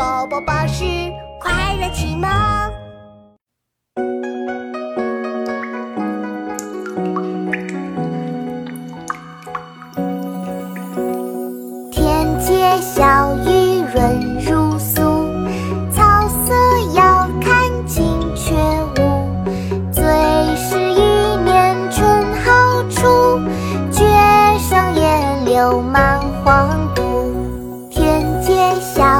宝宝巴士快乐启蒙。天街小雨润如酥，草色遥看近却无。最是一年春好处，绝胜烟柳满皇都。天街小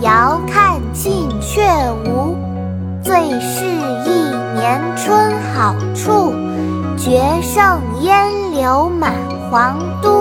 遥看近却无。最是一年春好处，绝胜烟柳满皇都。